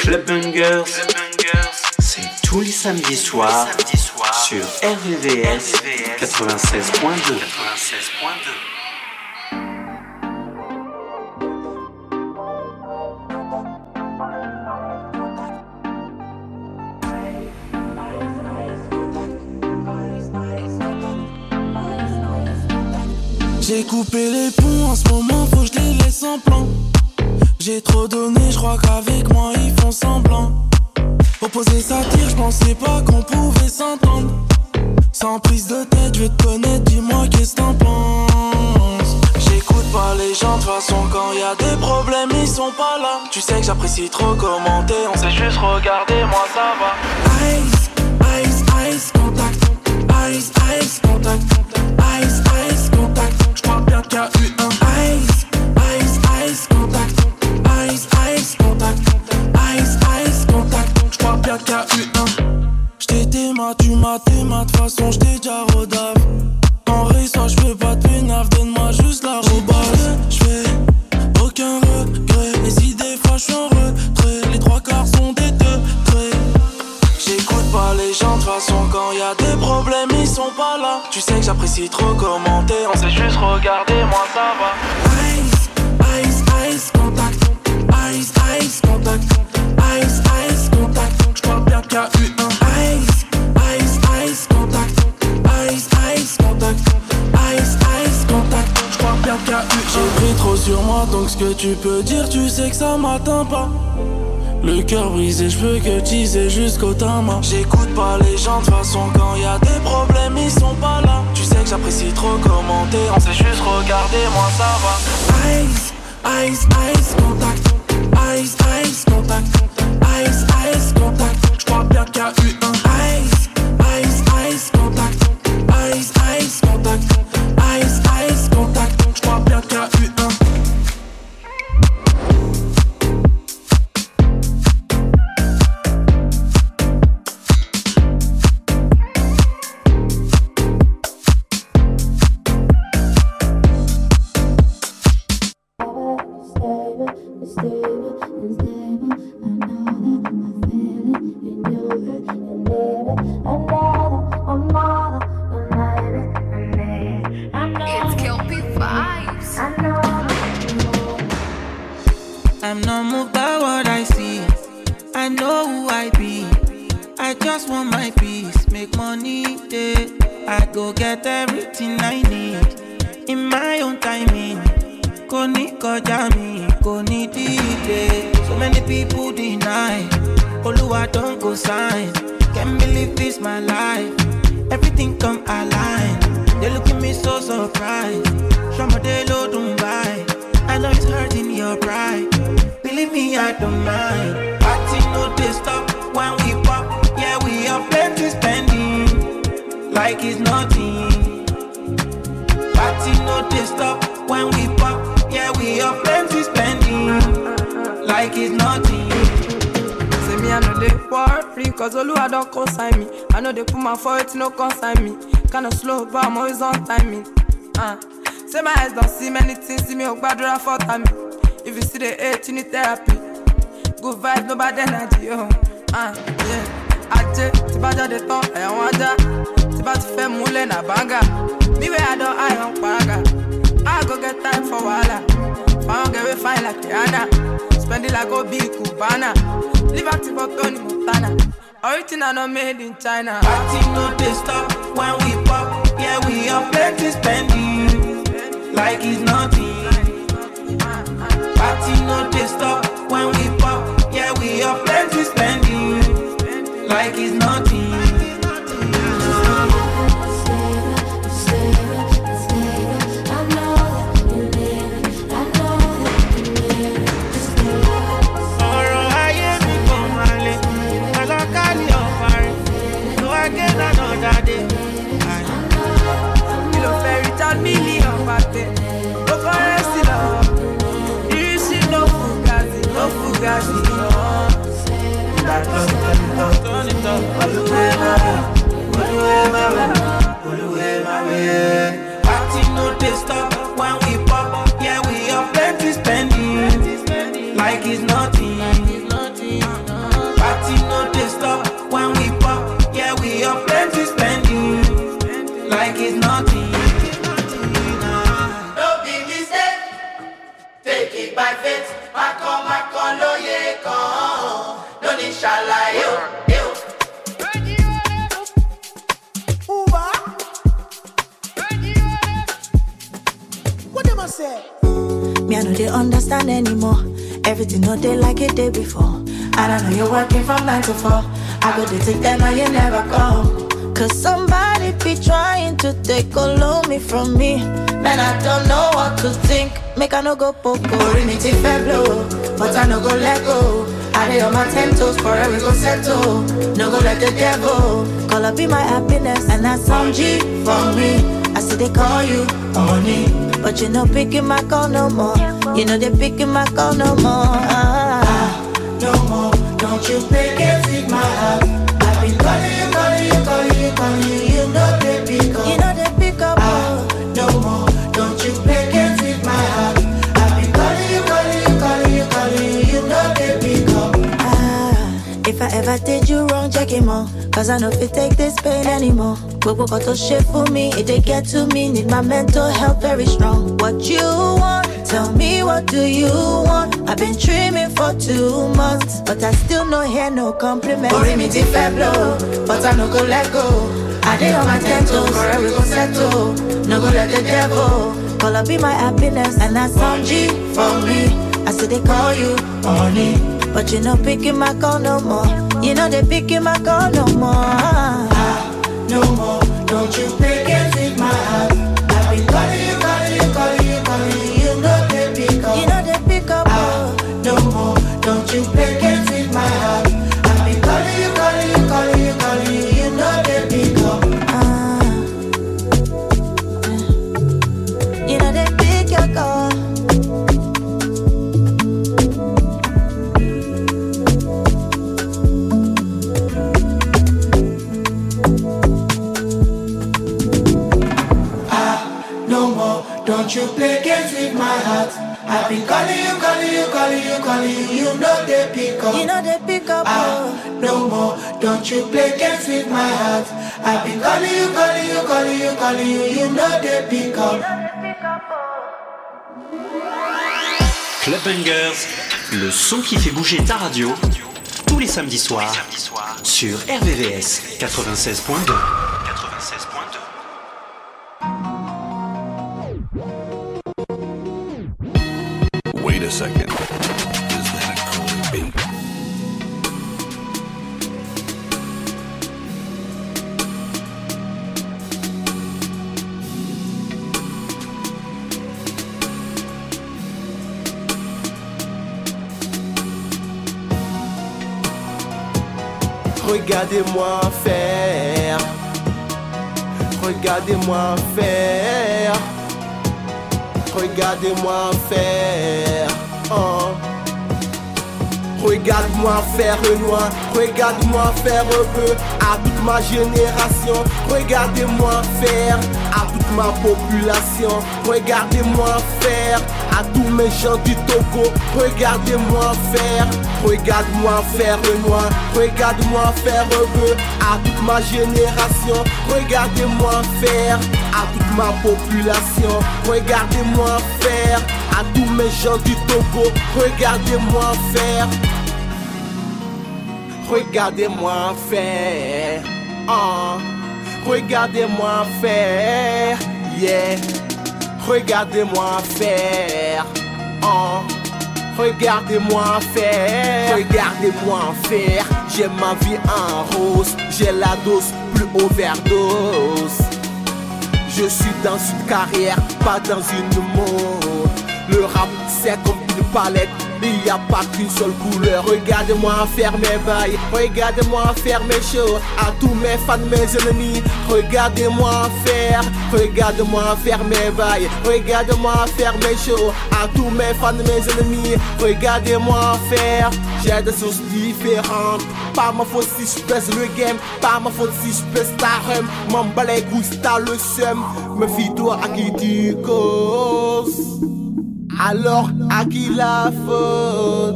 Club Bungers, c'est tous les samedis soirs sur RVVS 96.2. J'ai coupé les ponts en ce moment, faut que je les laisse en plan. J'ai trop donné, crois qu'avec moi ils font semblant. Opposer ça tire, je pensais pas qu'on pouvait s'entendre. Sans prise de tête, je vais te connaître, dis-moi qu'est-ce que t'en penses. J'écoute pas les gens, de toute façon quand y a des problèmes, ils sont pas là. Tu sais que j'apprécie trop commenter, on sait juste regarder, moi ça va. Ice, ice, ice, contact. Ice, ice, contact. Ice, ice, contact. J'crois bien qu'il y a eu un ma, tu m'as ma, de façon j't'ai déjà rodave. En soit j'fais pas de pénaf, donne-moi juste la robase. J'fais aucun regret, et si des fois j'suis en retrait, les trois quarts sont des deux traits. J'écoute pas les gens, de façon quand y a des problèmes, ils sont pas là. Tu sais que j'apprécie trop commenter, on sait juste regarder, moi ça va. Donc ce que tu peux dire, tu sais que ça m'atteint pas. Le cœur brisé, je peux que teaser jusqu'au tama. J'écoute pas les gens, de toute façon, quand y a des problèmes, ils sont pas là. Tu sais que j'apprécie trop commenter, on sait juste regarder, moi ça va. Ice, ice, ice, contact. Ice, ice, contact. Ice, ice, contact. J'crois bien qu'il a eu un therapy. Good vibes, no bad energy, oh. Uh, yeah. Ajé, tí bá jáde tán, ẹ̀yàn wọn ajá. Tí bá ti fẹ́ múlẹ̀ nà bánga. I don't eye on paraga. I go get time for wahala. Get we fine like Rihanna. It like Obi Cubana. Live at for Tony Montana. Original not made in China. Party no they stop when we pop. Yeah, we have plenty spending. Like it's nothing. Party no they stop when we pop. Yeah, we have plenty spending. Like it's nothing. Party no stop when we pop. Yeah, we are plenty spending, like it's nothing. Party no stop when we pop. Yeah, we are plenty spending, like it's nothing. Don't be mistaken, take it by faith yo, yo. What them I say? Me, I know they understand anymore. Everything no they like it day before. And I know you're working from nine to four. I go to take them and you never come. Cause somebody be trying to take all of me from me. Man, I don't know what to think. Make I no go poco. Rimity fair blow, but I no go let go. I lay on my ten toes, forever go settle. No go let the devil call up be my happiness, and that's some G for me. I see they call you honey, but you no picking my call no more. You know they picking my call no more. Ah, No more, don't you pick and feed my heart. I've been calling you, calling you, calling you, calling you. If I did you wrong, check him out. Cause I know if you take this pain anymore. Gbogbo got to shit for me, it they get to me. Need my mental health very strong. What you want? Tell me what do you want? I've been dreaming for two months, but I still no hear no compliment. Ori mi ti fẹ́ blow, but I no go let go. I dey on my ten toes, forever we go settle. No go let the devil. Call up be my happiness, and that's some G for me. I see they call you honey, but you know picking my call no more. You know they picking my call no more. Ah, no more, don't you pick and feed my heart. I've been calling don't you play games with my heart. I've been calling you, calling you, calling you, calling you. You know they pick up. You know they pick up. Ah, no more, don't you play games with my heart. I've been calling you, calling you, calling you, calling you. You know they pick up. Club Bangers, le son qui fait bouger ta radio, tous les samedis soirs, sur RVVS 96.2. Regardez-moi faire. Regardez-moi faire. Regardez-moi faire. Oh. Regarde-moi faire Renoir, regarde-moi faire Rebeu à toute ma génération. Regardez-moi faire à toute ma population. Regardez-moi faire à tous mes gens du Togo. Regardez-moi faire, regarde-moi faire Renoir, regarde-moi faire Rebeu à toute ma génération. Regardez-moi faire à toute ma population. Regardez-moi faire à tous mes gens du Togo. Regardez-moi faire. Regardez-moi faire. Oh. Regardez-moi faire. Yeah. Regardez-moi faire. Oh. Regardez-moi faire. Regardez-moi faire. J'ai ma vie en rose. J'ai la dose plus overdose. Je suis dans une carrière, pas dans une mode. Le rap c'est comme une palette, il n'y a pas qu'une seule couleur. Regardez-moi faire mes bails, regardez-moi faire mes shows. À tous mes fans, mes ennemis, regardez-moi faire, regardez-moi faire mes bails, regardez-moi faire mes shows. À tous mes fans, mes ennemis, regardez-moi faire. J'ai des sources différentes, pas ma faute si je le game, pas ma faute si je pèse ta rhum. M'en t'as le seum, me fie-toi à qui tu causes. Alors à qui la faute?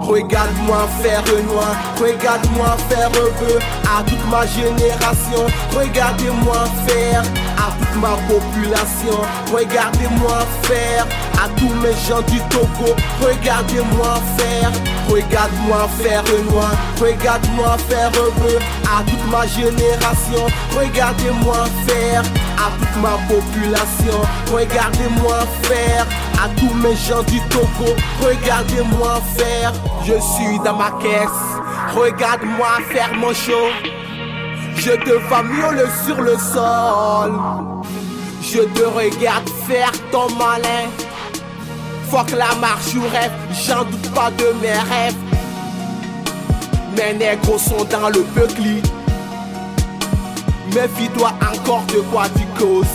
Regarde-moi faire noir, regarde-moi faire peu à toute ma génération. Regardez-moi faire à toute ma population. Regardez-moi faire à tous mes gens du Togo. Regardez-moi faire, regarde-moi faire noir, regarde-moi faire peu à toute ma génération. Regardez-moi faire à toute ma population. Regardez-moi faire à tous mes gens du Togo. Regardez-moi faire, je suis dans ma caisse. Regarde-moi faire mon show. Je te vois miauler sur le sol. Je te regarde faire ton malin. Fuck la marche ou rêve, j'en doute pas de mes rêves. Mes négros sont dans le peucli. Méfie-toi encore de quoi tu causes.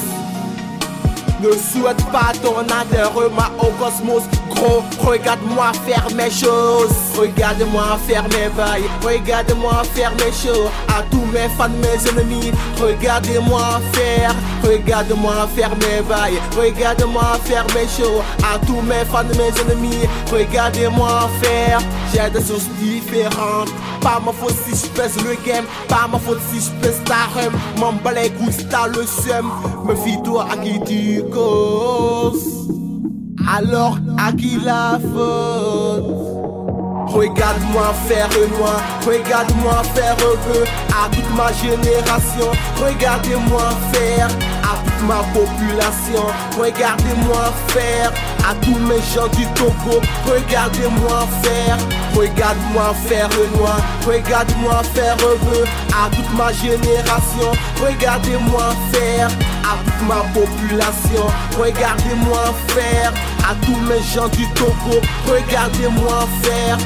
Ne souhaite pas ton adhèrement au cosmos. Regarde-moi faire mes choses. Regarde-moi faire mes bails. Regarde-moi faire mes shows. À tous mes fans, mes ennemis. Regardez-moi faire. Regarde-moi faire mes bails. Regarde-moi faire mes shows. À tous mes fans, mes ennemis. Regardez-moi faire. J'ai des sources différentes. Pas ma faute si je le game. Pas ma faute si je pèse ta rhum. M'en le seum. Me fie-toi à qui tu causes. Alors à qui la faute? Regarde-moi faire noir, regarde-moi faire peu à toute ma génération. Regardez-moi faire à toute ma population. Regardez-moi faire à tous mes gens du Togo. Regardez-moi faire, regarde-moi faire noir, regarde-moi faire peu à toute ma génération. Regardez-moi faire à toute ma population. Regardez-moi faire à tous mes gens du Togo. Regardez-moi faire.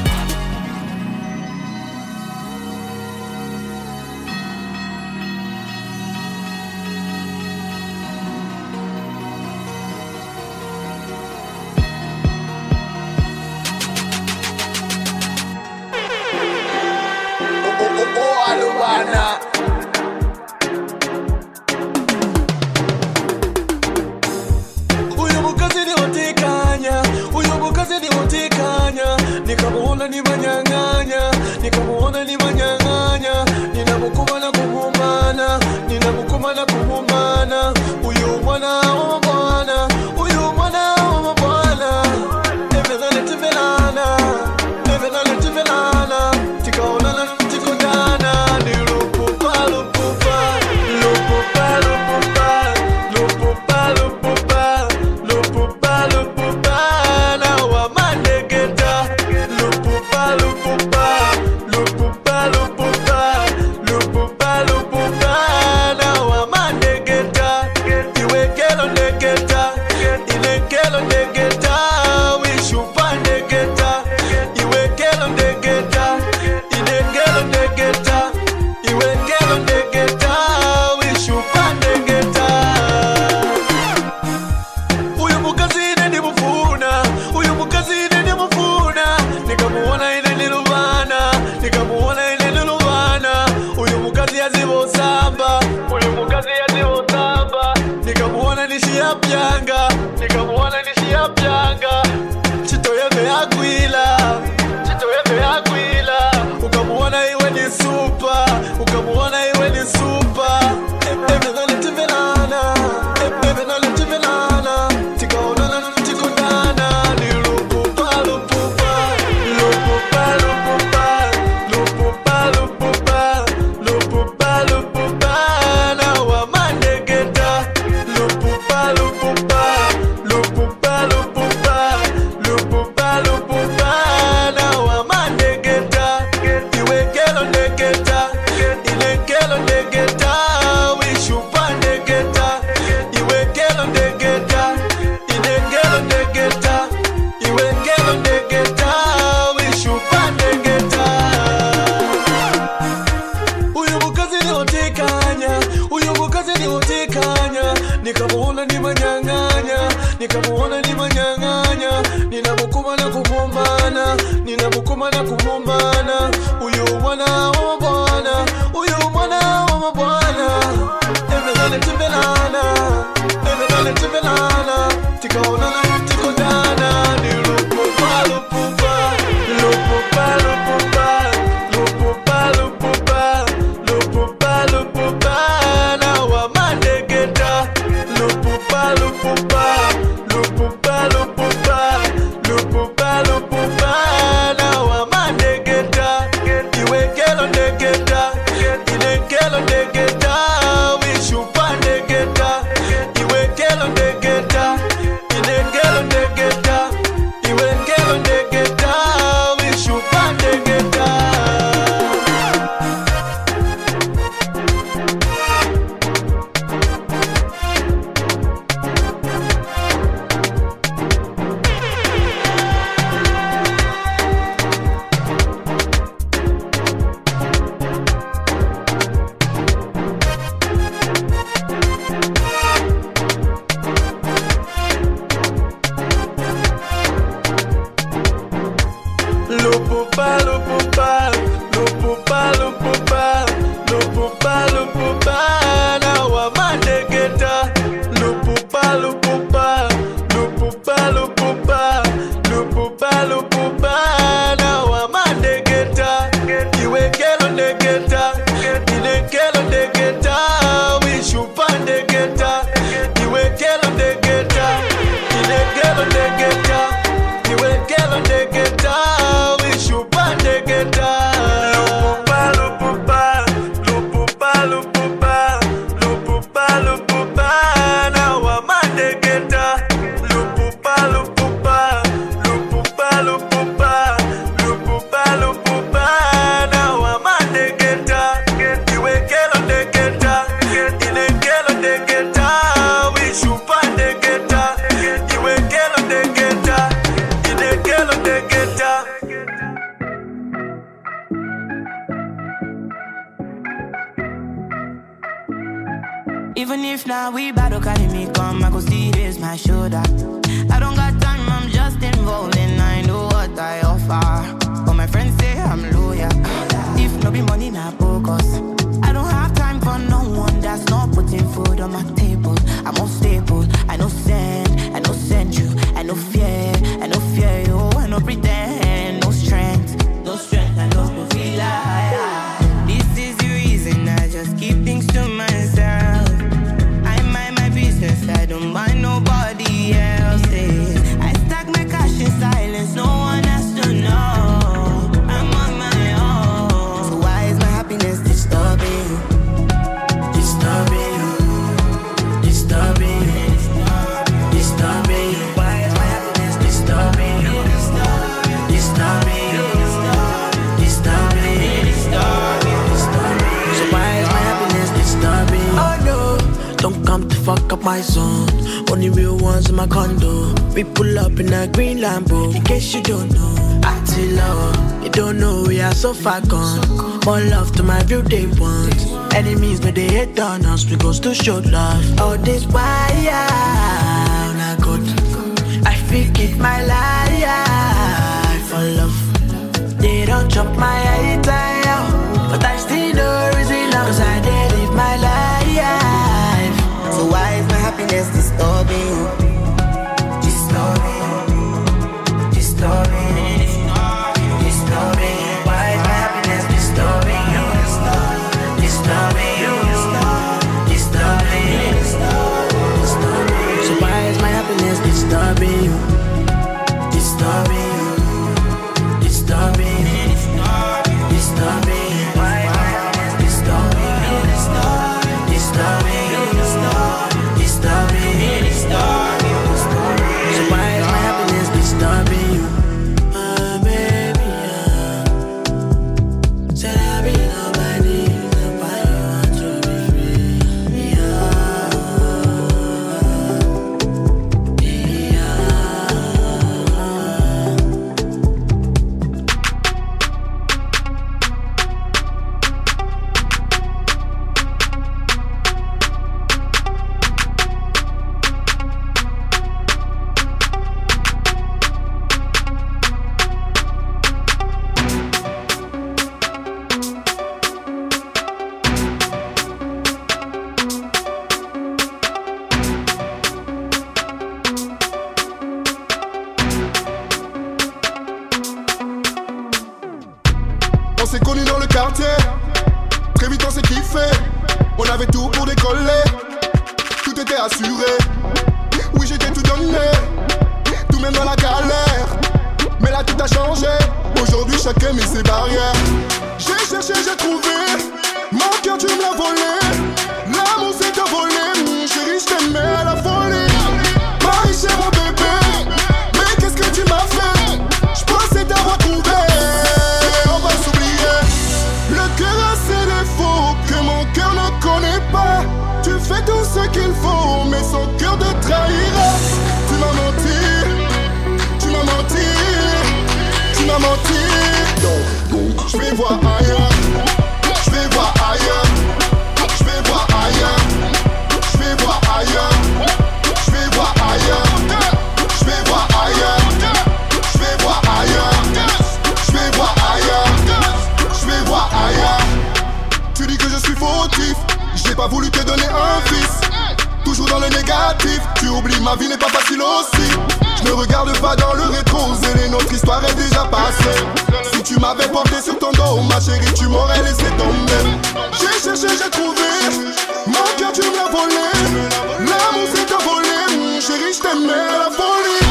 Now we battle, carry me come, I go see this, my shoulder. I don't got time, I'm just involved and I know what I offer. But my friends say I'm loyal. If no be money, not focus. I don't have time for no one that's not putting food on my My zone, Only real ones in my condo. We pull up in a green Lambo. In case you don't know, I Attila. You don't know we are so far gone. More love to my view they want. Enemies but they hate on us because to show love. All this wire, not good. I feel it my life for love. They don't chop my entire, but I still know reason. silence disturbing ma vie n'est pas facile aussi. Je ne regarde pas dans le rétro, et notre histoire est déjà passée. Si tu m'avais porté sur ton dos, ma chérie, tu m'aurais laissé tomber. J'ai cherché, j'ai trouvé, mon cœur tu me l'as volé. L'amour s'est envolé, mon chéri, je t'aimais à la folie.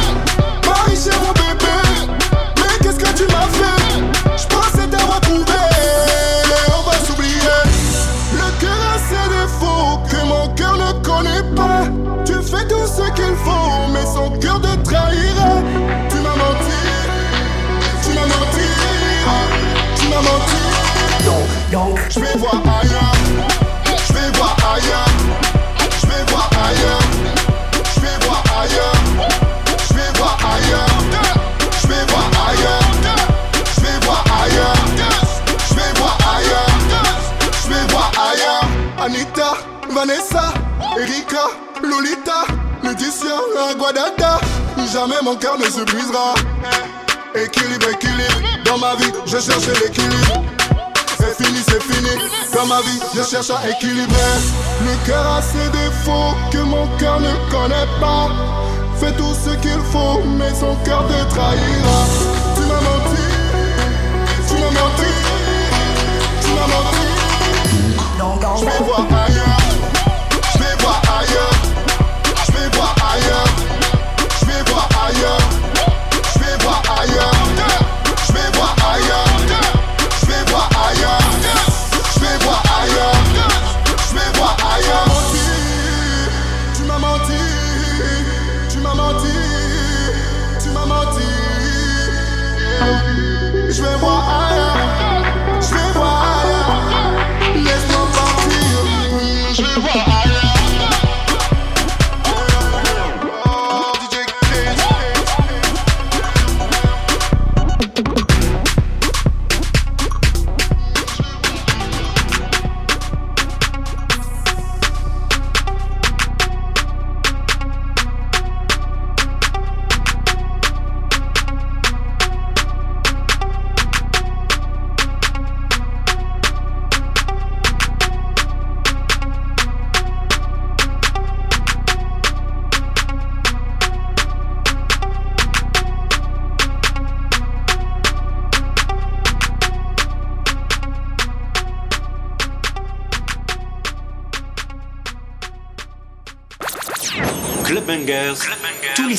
Laetitia, Guadada, jamais mon cœur ne se brisera. Équilibre, équilibre, dans ma vie, je cherche l'équilibre. C'est fini, c'est fini, dans ma vie, je cherche à équilibrer. Le cœur a ses défauts que mon cœur ne connaît pas. Fais tout ce qu'il faut, mais son cœur te trahira. Tu m'as menti, tu m'as menti, tu m'as menti. Je vais voir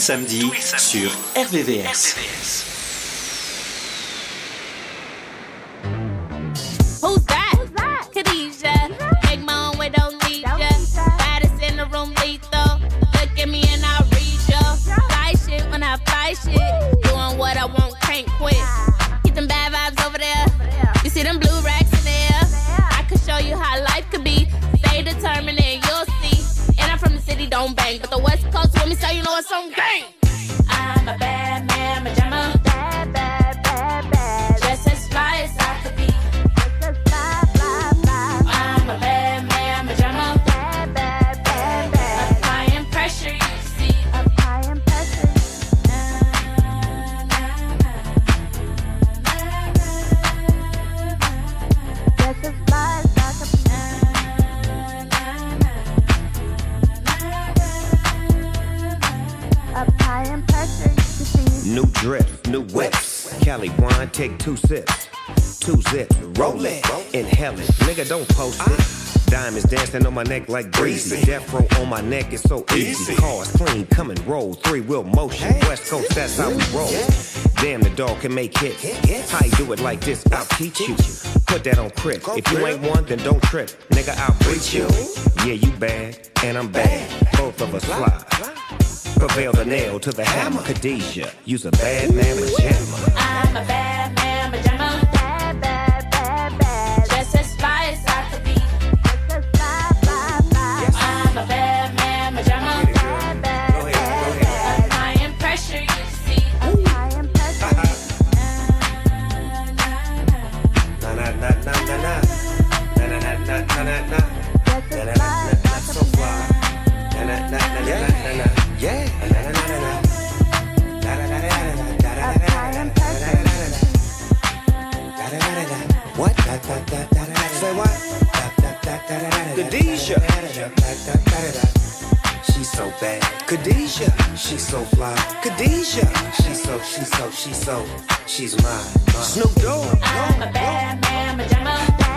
tous les samedis sur RVVS. Two sips. Two zips, roll it, inhale it. Nigga, don't post it. Diamonds dancing on my neck like breezy. Death row on my neck is so easy. Cars clean, come and roll. Three wheel motion. West Coast, that's how we roll. Damn, the dog can make hits. How you do it like this? I'll teach you. Put that on crib. If you ain't one, then don't trip. Nigga, I'll preach you. Yeah, you bad, and I'm bad. Both of us fly. Prevail the nail to the hammer. Khadijah, use a bad man pajama. I'm a bad man, Khadijah. She's so bad. Khadijah. She's so fly. Khadijah. She's so, she's so, she's so, she's mine. Snoop Dogg. I'm a bad man, pajama.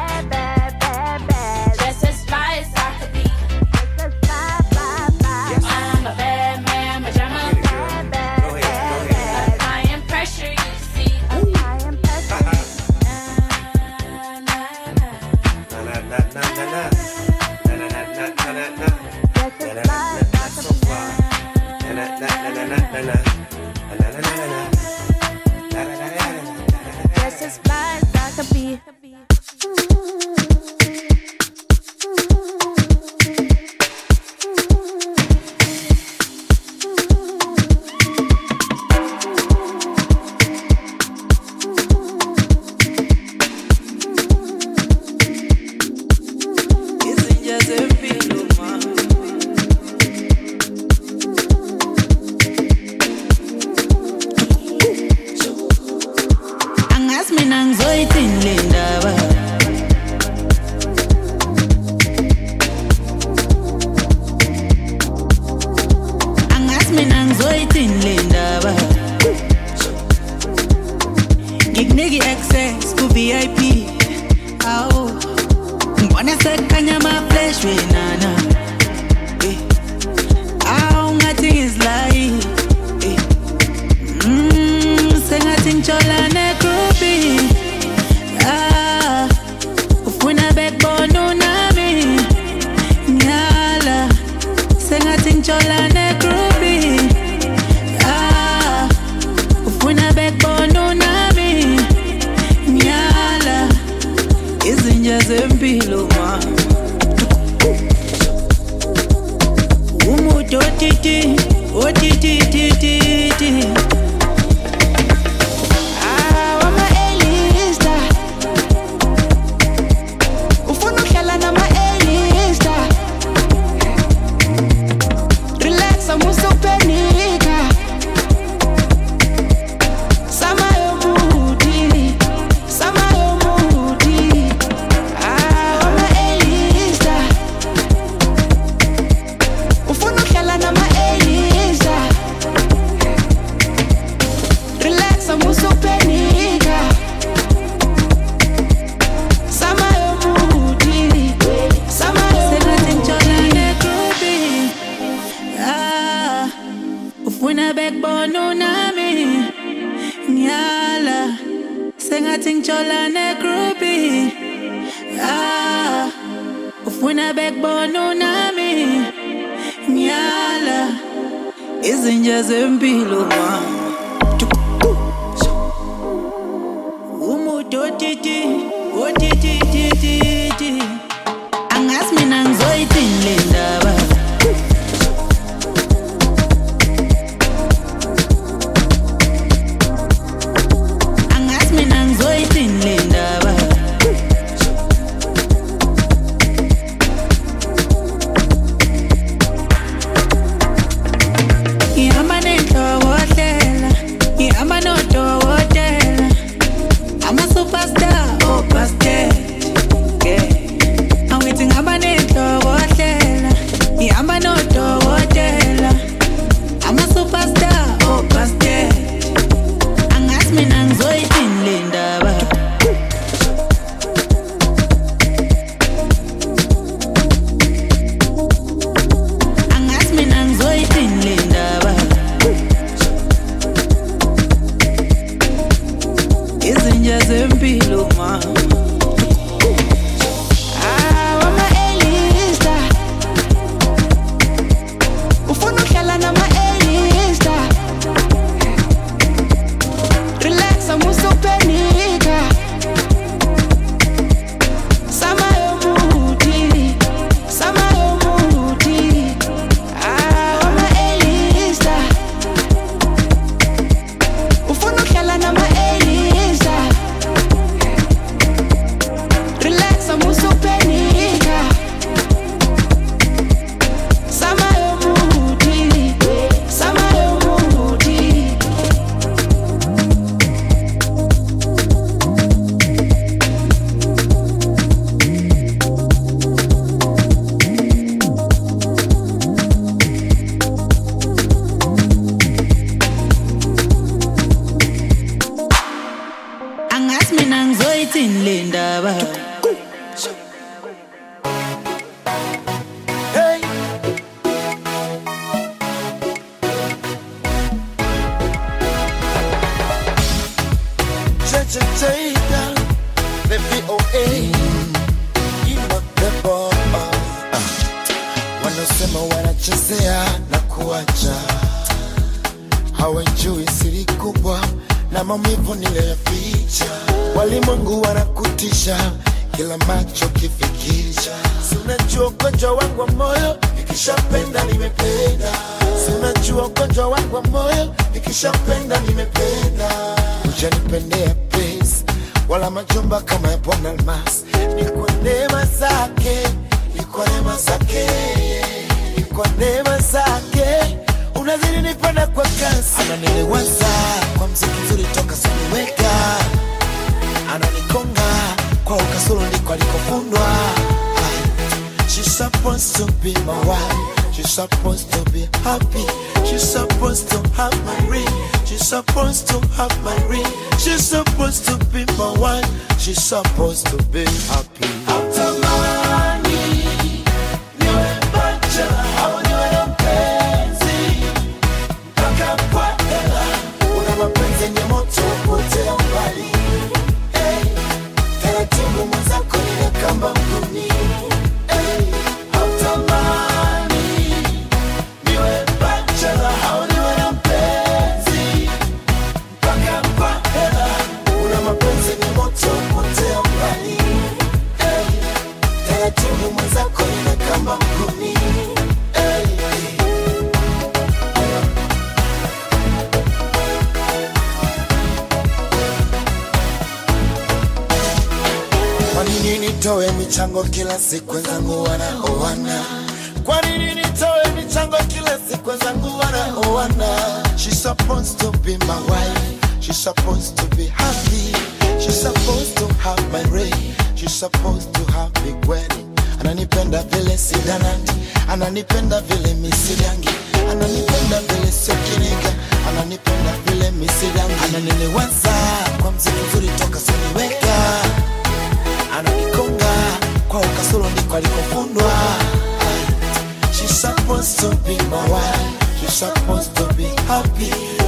ananiweza kwa mziki mzuri toka saniweka ananikonga kwa ndiko alikofundwa She's supposed to be my wife. She's supposed to be happy. She's supposed to have my ring. She's supposed to have my ring. She's supposed to be my wife. She's supposed to be happy. kila siku. Kwa nini nitoe michango kila siku? She's supposed to be my wife. She's supposed to be happy. She's supposed to have my ring. She's supposed to have big wedding. Ananipenda vile sidanati, ananipenda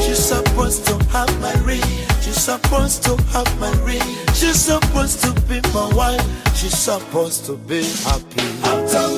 She's supposed to have my ring. She's supposed to have my ring. She's supposed to be my wife. She's supposed to be happy.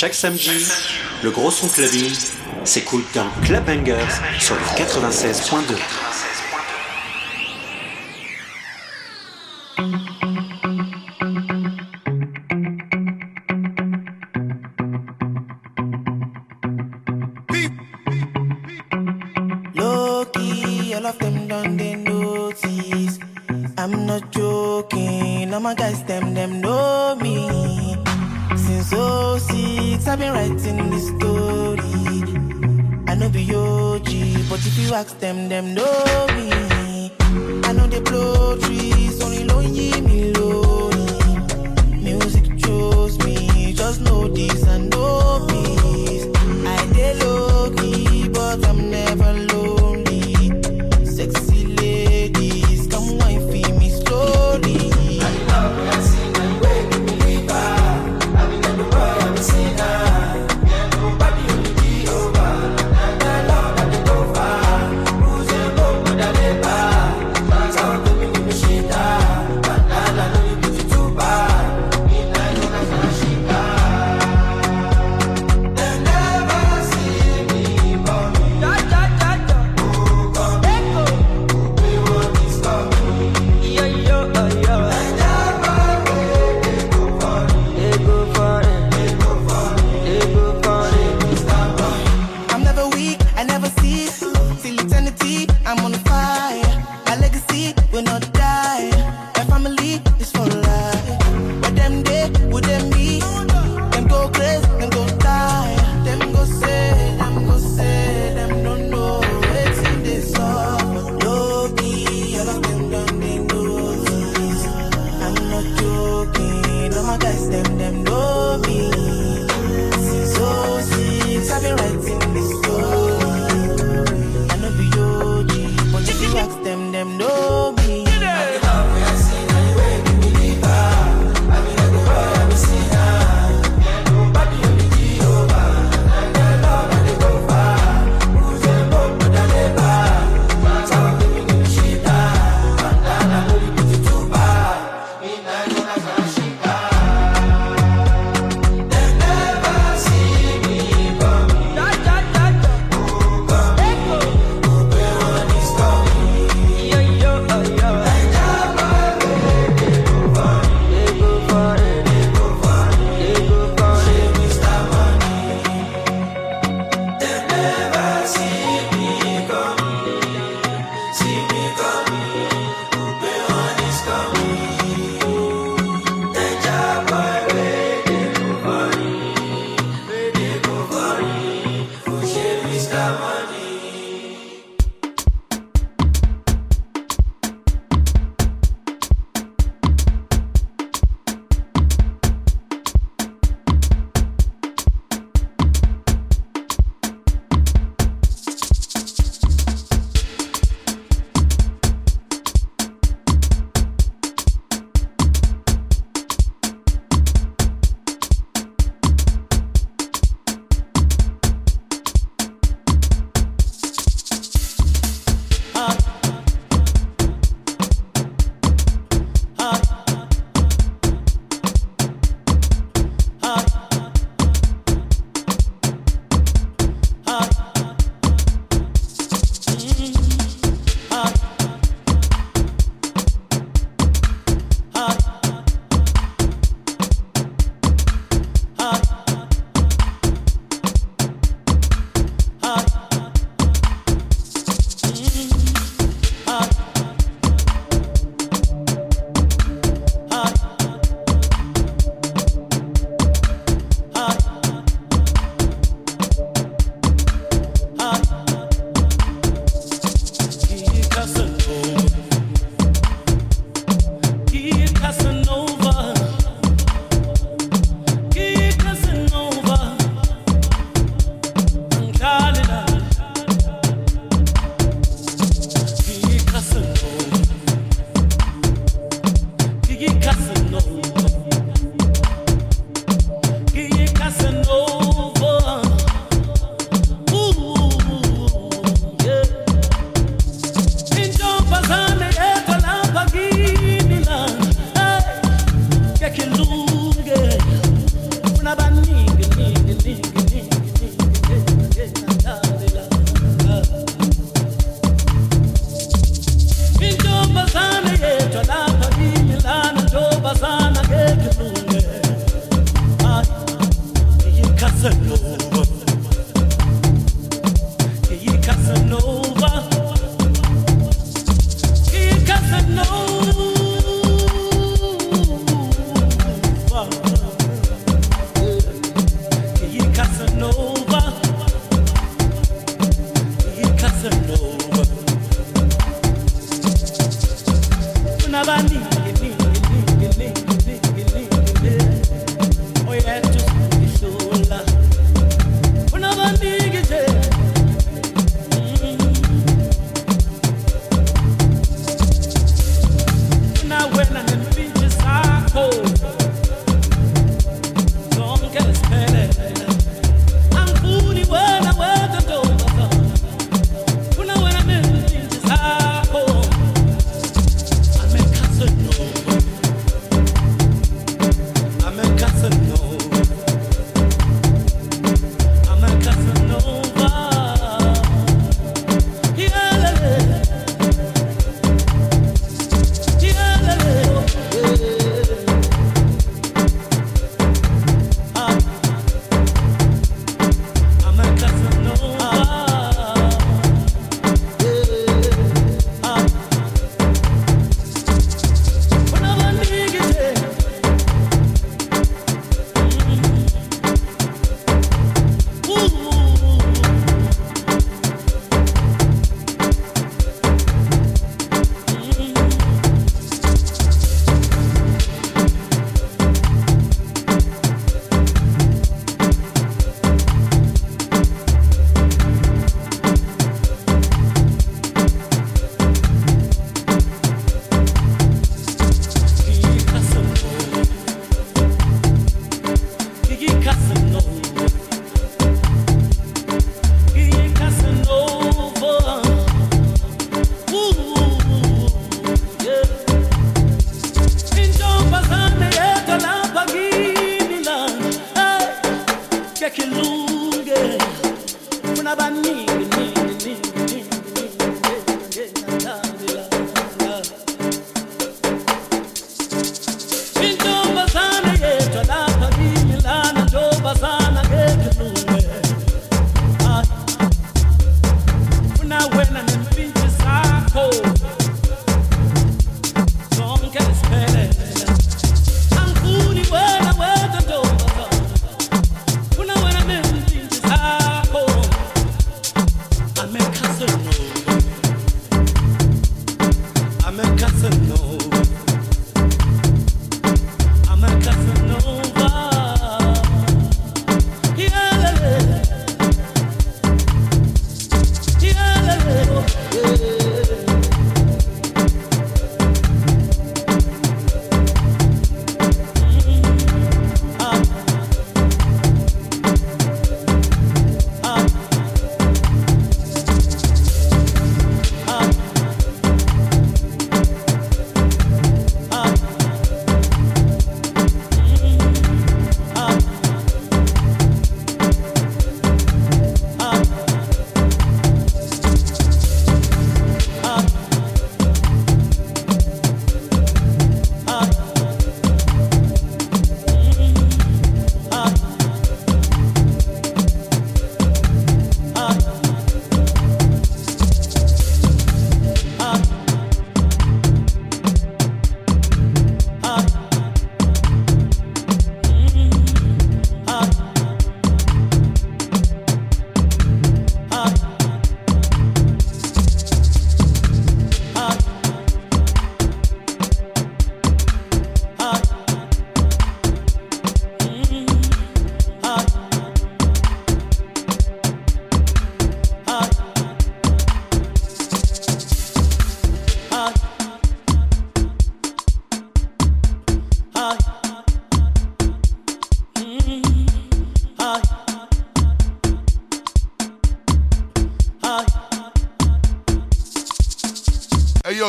Chaque samedi, le gros son clubbing s'écoute dans Clubbangers sur le 96.2.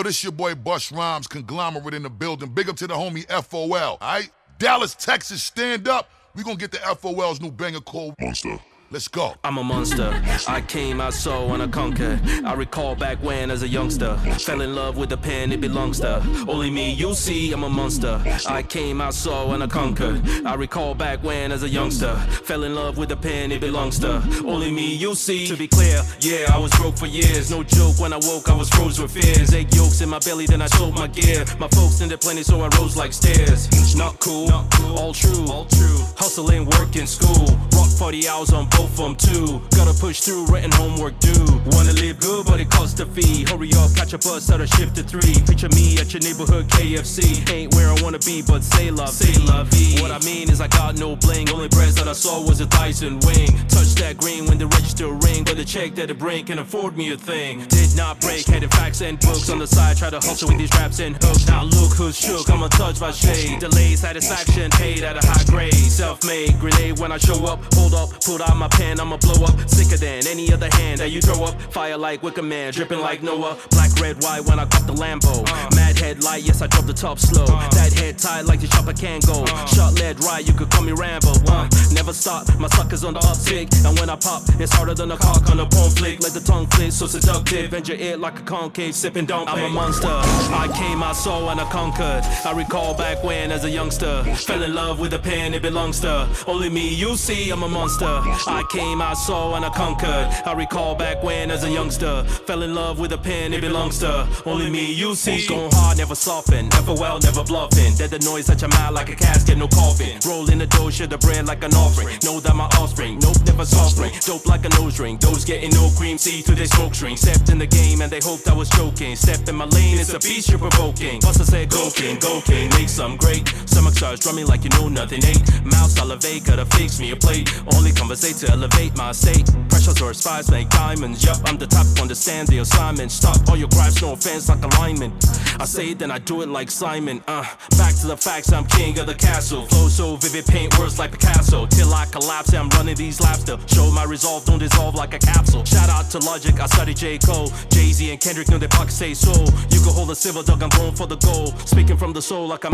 It's your boy Bush Rhymes, conglomerate in the building. Big up to the homie FOL, all right? Dallas, Texas, stand up. We gonna get the FOL's new banger called Monster. Let's go. I'm a monster. I came, I saw, and I conquered. I recall back when, as a youngster, fell in love with the pen it belongs to. Only me, you see, I'm a monster. I came, I saw, and I conquered. I recall back when, as a youngster, fell in love with the pen it belongs to. Only me, you see. To be clear, yeah, I was broke for years. No joke, when I woke, I was froze with fears. Egg yolks in my belly, then I sold my gear. My folks in the plenty, so I rose like stairs. Not cool, all true. All true. Hustling, work in school. Rock 40 hours on both of them too. Gotta push through, written homework due. Wanna live good, but it costs a fee. Hurry up, catch a bus out of shift to three. Picture me at your neighborhood KFC. Ain't where I wanna be, but say love, say love. What I mean is I got no bling. Only breast that I saw was a Tyson wing. Touch that green when the register ring, but the check that it bring can afford me a thing. Did not break, headed facts and books on the side. Try to hustle with these raps and hooks. Now look who's shook. I'm untouched by shade. Delayed satisfaction, paid at a high grade. Self-made grenade when I show up. Hold up, pulled out my pen, I'ma blow up. Sicker than any other hand that you throw up. Fire like Wicker Man, dripping like Noah. Black, red, white when I caught the Lambo. Uh. Mad headlight, yes, I drop the top slow. Uh. That head tight like the chopper can go. Uh. Shot lead right, you could call me Rambo. Uh, never stop, my suckers on the uptick. And when I pop, it's harder than a cock on a porn flick. Let the tongue flick, so seductive. Bend your ear like a concave, sipping don't I'm a monster. I came, I saw, and I conquered. I recall back when, as a youngster, fell in love with a pen it belongs to. Only me, you see, I'm a monster. I came, I saw, and I conquered. I recall back when, as a youngster, fell in love with a pen it belongs to. Only me, you see. Going hard, never soften, never well, never bluffing. Dead the noise that your mouth like a casket, no coffin. Roll in the dough, share the bread like an offering. Know that my offspring, nope, never suffering. Dope like a nose ring. Those getting no cream, see through their smoke string. Stepped in the game and they hoped I was joking. Stepped in my lane, it's a beast you're provoking. Buster said, go king, go king, make some great. Stomach starts drumming like you know nothing ain't. Mouth salivate, gotta fix me a plate. Only conversate elevate my state. Pressures or spies make diamonds. Yup, I'm the type to understand the assignment. Stop all your gripes, no offense, like alignment. I say it, then I do it like Simon. Uh, back to the facts, I'm king of the castle. Flow so vivid, paint words like Picasso. Till I collapse, I'm running these laps to show my resolve, don't dissolve like a capsule. Shout out to Logic, I study J. Cole. Jay Z and Kendrick know their pockets say so. You can hold a silver dog, I'm going for the gold. Speaking from the soul like I'm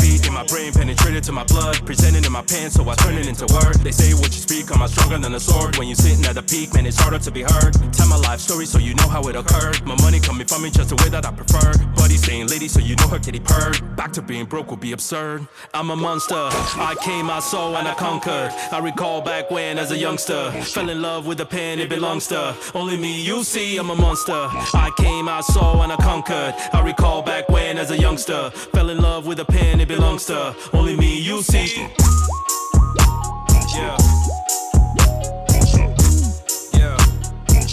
Beat in my brain, penetrated to my blood. Presented in my pen, so I turn it into word. They say what you speak, I'm stronger than a sword. When you're sitting at the peak, man, it's harder to be heard. Tell my life story so you know how it occurred. My money coming from me just the way that I prefer. Buddy saying lady, so you know her kitty purred. Back to being broke would be absurd. I'm a monster. I came, I saw, and I conquered. I recall back when, as a youngster, fell in love with a pen it belongs to. Only me, you see, I'm a monster. I came, I saw, and I conquered. I recall back when, as a youngster, fell in love with a pen it belongs to. Only me, you see. Yeah.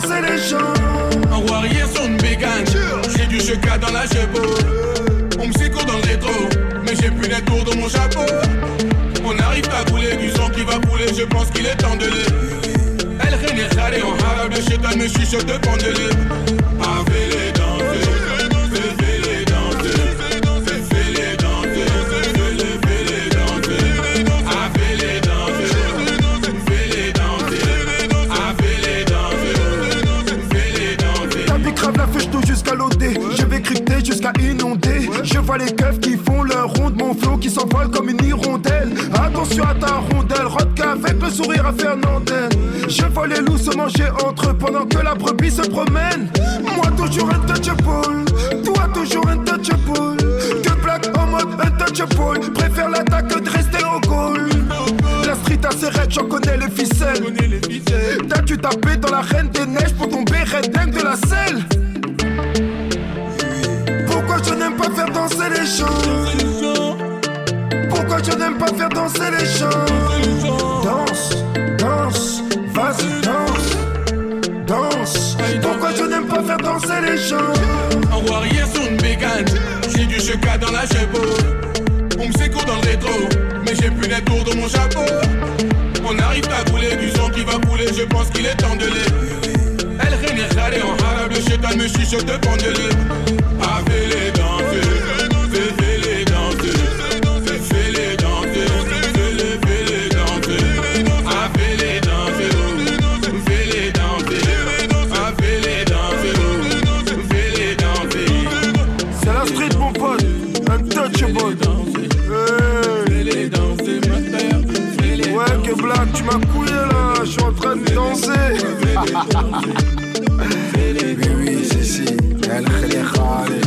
danser les gens. En warrior son j'ai du cheka dans la cheveux. On me secoue dans le rétro, mais j'ai plus les tours dans mon chapeau. On arrive à couler du sang qui va couler, je pense qu'il est temps de les. Elle reine est en arabe, le chétan me chuchote de pendeler. Vois les keufs qui font leur ronde Mon flow qui s'envole comme une hirondelle. Attention à ta rondelle Rodka avec le sourire à Fernandel. Je vois les loups se manger entre eux Pendant que la brebis se promène. Moi toujours untouchable Toi toujours untouchable. Que black en mode untouchable Préfère l'attaque que de rester au goal. La street a ses j'en connais les ficelles. T'as dû taper dans la reine des neiges Pour tomber redneck de la selle je n'aime pas faire danser les gens Pourquoi je n'aime pas faire danser les gens? Danse, danse, vas-y danse, danse Pourquoi je n'aime pas faire danser les gens? En warrior sur une bégane, j'ai du cheka dans la chevaux. On me secourt dans le rétro, mais j'ai plus les tours dans mon chapeau. On arrive à couler du sang qui va couler, je pense qu'il est temps de les. Elle rené en arabe, le chétan me chuchote de untouchable Hey. Ouais que black tu m'as couillé là, je suis en train de danser. Oui oui c'est si, El Khalikhali Oh